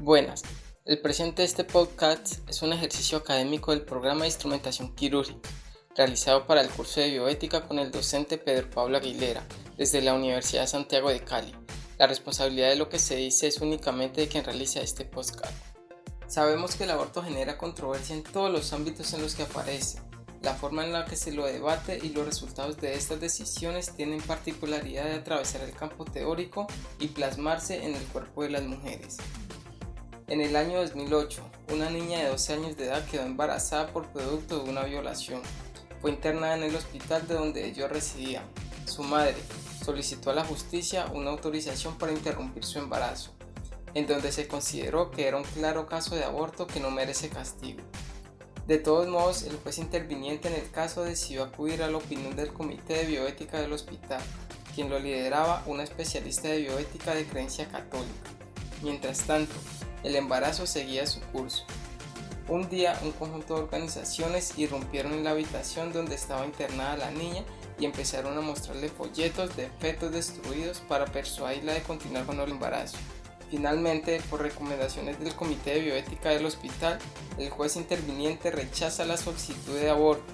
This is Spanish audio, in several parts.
Buenas, el presente de este podcast es un ejercicio académico del programa de instrumentación quirúrgica, realizado para el curso de bioética con el docente Pedro Pablo Aguilera, desde la Universidad de Santiago de Cali. La responsabilidad de lo que se dice es únicamente de quien realiza este podcast. Sabemos que el aborto genera controversia en todos los ámbitos en los que aparece. La forma en la que se lo debate y los resultados de estas decisiones tienen particularidad de atravesar el campo teórico y plasmarse en el cuerpo de las mujeres. En el año 2008, una niña de 12 años de edad quedó embarazada por producto de una violación. Fue internada en el hospital de donde ellos residían. Su madre solicitó a la justicia una autorización para interrumpir su embarazo, en donde se consideró que era un claro caso de aborto que no merece castigo. De todos modos, el juez interviniente en el caso decidió acudir a la opinión del Comité de Bioética del hospital, quien lo lideraba una especialista de bioética de creencia católica. Mientras tanto, el embarazo seguía su curso. Un día un conjunto de organizaciones irrumpieron en la habitación donde estaba internada la niña y empezaron a mostrarle folletos de fetos destruidos para persuadirla de continuar con el embarazo. Finalmente, por recomendaciones del Comité de Bioética del hospital, el juez interviniente rechaza la solicitud de aborto.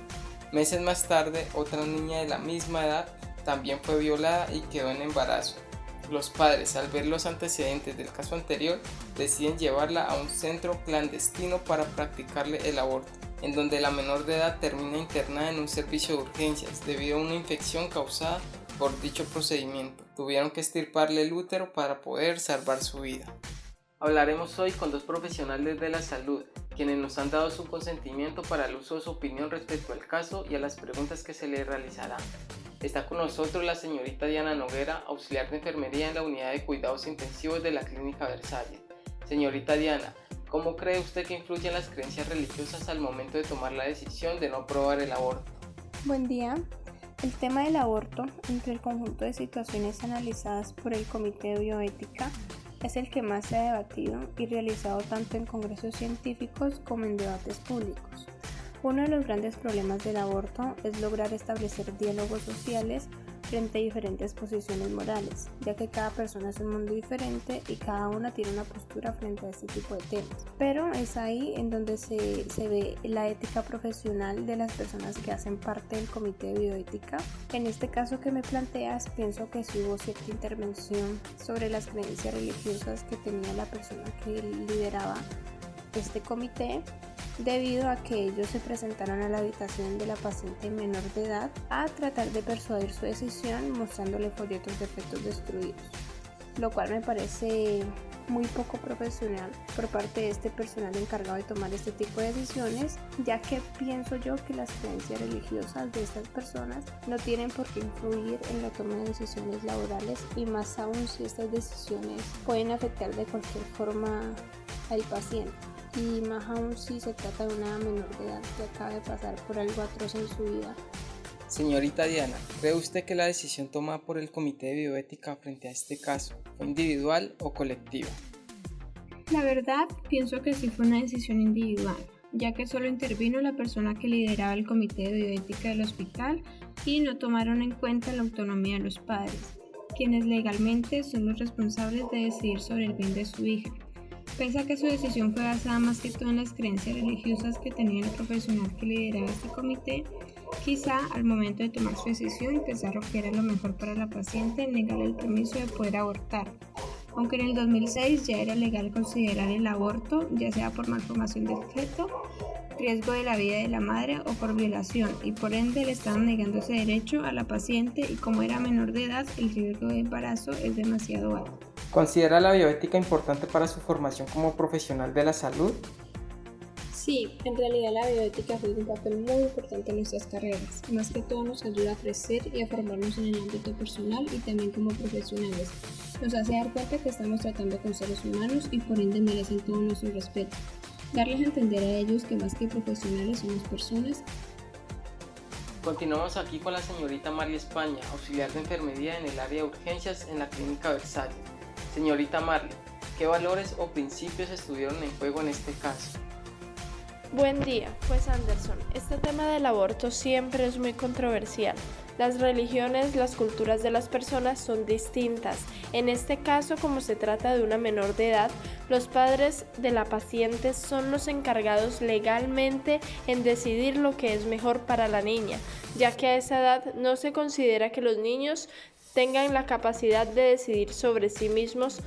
Meses más tarde, otra niña de la misma edad también fue violada y quedó en embarazo. Los padres, al ver los antecedentes del caso anterior, deciden llevarla a un centro clandestino para practicarle el aborto, en donde la menor de edad termina internada en un servicio de urgencias debido a una infección causada por dicho procedimiento. Tuvieron que estirparle el útero para poder salvar su vida. Hablaremos hoy con dos profesionales de la salud, quienes nos han dado su consentimiento para el uso de su opinión respecto al caso y a las preguntas que se le realizarán. Está con nosotros la señorita Diana Noguera, auxiliar de enfermería en la unidad de cuidados intensivos de la Clínica Versalles. Señorita Diana, ¿cómo cree usted que influyen las creencias religiosas al momento de tomar la decisión de no aprobar el aborto? Buen día. El tema del aborto, entre el conjunto de situaciones analizadas por el Comité de Bioética, es el que más se ha debatido y realizado tanto en congresos científicos como en debates públicos. Uno de los grandes problemas del aborto es lograr establecer diálogos sociales frente a diferentes posiciones morales, ya que cada persona es un mundo diferente y cada una tiene una postura frente a este tipo de temas. Pero es ahí en donde se, se ve la ética profesional de las personas que hacen parte del comité de bioética. En este caso que me planteas, pienso que sí hubo cierta intervención sobre las creencias religiosas que tenía la persona que lideraba este comité debido a que ellos se presentaron a la habitación de la paciente menor de edad a tratar de persuadir su decisión mostrándole folletos de efectos destruidos, lo cual me parece muy poco profesional por parte de este personal encargado de tomar este tipo de decisiones, ya que pienso yo que las creencias religiosas de estas personas no tienen por qué influir en la toma de decisiones laborales y más aún si estas decisiones pueden afectar de cualquier forma al paciente y más aún si se trata de una menor de edad que acaba de pasar por algo atroz en su vida. Señorita Diana, ¿cree usted que la decisión tomada por el Comité de Bioética frente a este caso fue individual o colectiva? La verdad, pienso que sí fue una decisión individual, ya que solo intervino la persona que lideraba el Comité de Bioética del hospital y no tomaron en cuenta la autonomía de los padres, quienes legalmente son los responsables de decidir sobre el bien de su hija. Pese a que su decisión fue basada más que todo en las creencias religiosas que tenía el profesional que lideraba este comité, quizá al momento de tomar su decisión pensaron que era lo mejor para la paciente negarle el permiso de poder abortar. Aunque en el 2006 ya era legal considerar el aborto, ya sea por malformación del feto, riesgo de la vida de la madre o por violación, y por ende le estaban negando ese derecho a la paciente y como era menor de edad, el riesgo de embarazo es demasiado alto. ¿Considera la bioética importante para su formación como profesional de la salud? Sí, en realidad la bioética juega un papel muy importante en nuestras carreras. Más que todo nos ayuda a crecer y a formarnos en el ámbito personal y también como profesionales. Nos hace dar cuenta que estamos tratando con seres humanos y por ende merecen todo nuestro respeto. Darles a entender a ellos que más que profesionales somos personas. Continuamos aquí con la señorita María España, auxiliar de enfermería en el área de urgencias en la clínica Versalles. Señorita Marley, ¿qué valores o principios estuvieron en juego en este caso? Buen día, pues Anderson, este tema del aborto siempre es muy controversial. Las religiones, las culturas de las personas son distintas. En este caso, como se trata de una menor de edad, Los padres de la paciente son los encargados legalmente en decidir lo que es mejor para la niña, ya que a esa edad no se considera que los niños tengan la capacidad de decidir sobre sí mismos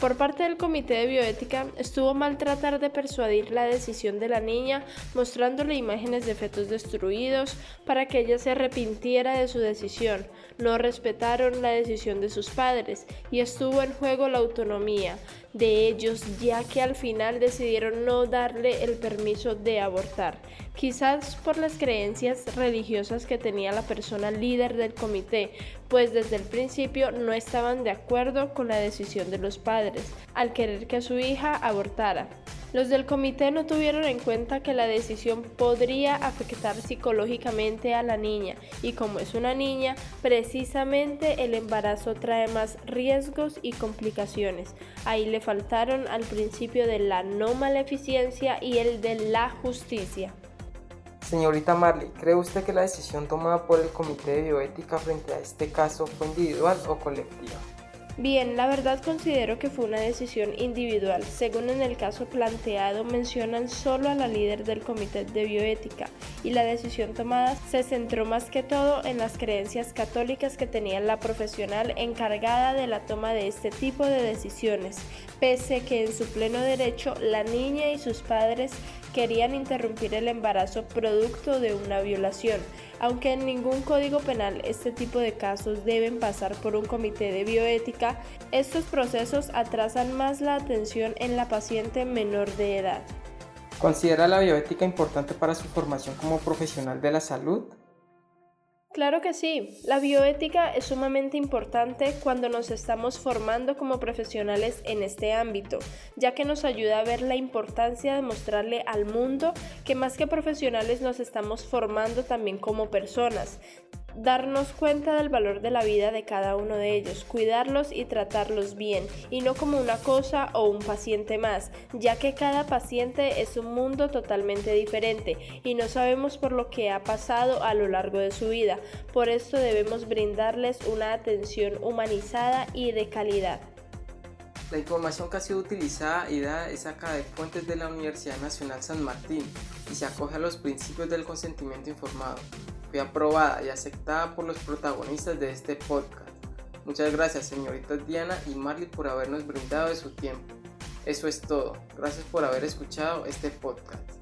por parte del Comité de Bioética, estuvo mal tratar de persuadir la decisión de la niña, mostrándole imágenes de fetos destruidos para que ella se arrepintiera de su decisión. No respetaron la decisión de sus padres y estuvo en juego la autonomía de ellos, ya que al final decidieron no darle el permiso de abortar quizás por las creencias religiosas que tenía la persona líder del comité, pues desde el principio no estaban de acuerdo con la decisión de los padres, al querer que su hija abortara. Los del comité no tuvieron en cuenta que la decisión podría afectar psicológicamente a la niña y como es una niña, precisamente el embarazo trae más riesgos y complicaciones. Ahí le faltaron al principio de la no maleficencia y el de la justicia. Señorita Marley, ¿cree usted que la decisión tomada por el Comité de Bioética frente a este caso fue individual o colectiva? Bien, la verdad considero que fue una decisión individual. Según en el caso planteado, mencionan solo a la líder del Comité de Bioética y la decisión tomada se centró más que todo en las creencias católicas que tenía la profesional encargada de la toma de este tipo de decisiones, pese que en su pleno derecho la niña y sus padres querían interrumpir el embarazo producto de una violación, aunque en ningún código penal este tipo de casos deben pasar por un comité de bioética, estos procesos atrasan más la atención en la paciente menor de edad. ¿Considera la bioética importante para su formación como profesional de la salud? Claro que sí, la bioética es sumamente importante cuando nos estamos formando como profesionales en este ámbito, ya que nos ayuda a ver la importancia de mostrarle al mundo que más que profesionales nos estamos formando también como personas, darnos cuenta del valor de la vida de cada uno de ellos, cuidarlos y tratarlos bien, y no como una cosa o un paciente más, ya que cada paciente es un mundo totalmente diferente y no sabemos por lo que ha pasado a lo largo de su vida. Por esto debemos brindarles una atención humanizada y de calidad. La información que ha sido utilizada y dada es sacada de fuentes de la Universidad Nacional San Martín y se acoge a los principios del consentimiento informado fue aprobada y aceptada por los protagonistas de este podcast. Muchas gracias señoritas Diana y Marley por habernos brindado de su tiempo. Eso es todo. Gracias por haber escuchado este podcast.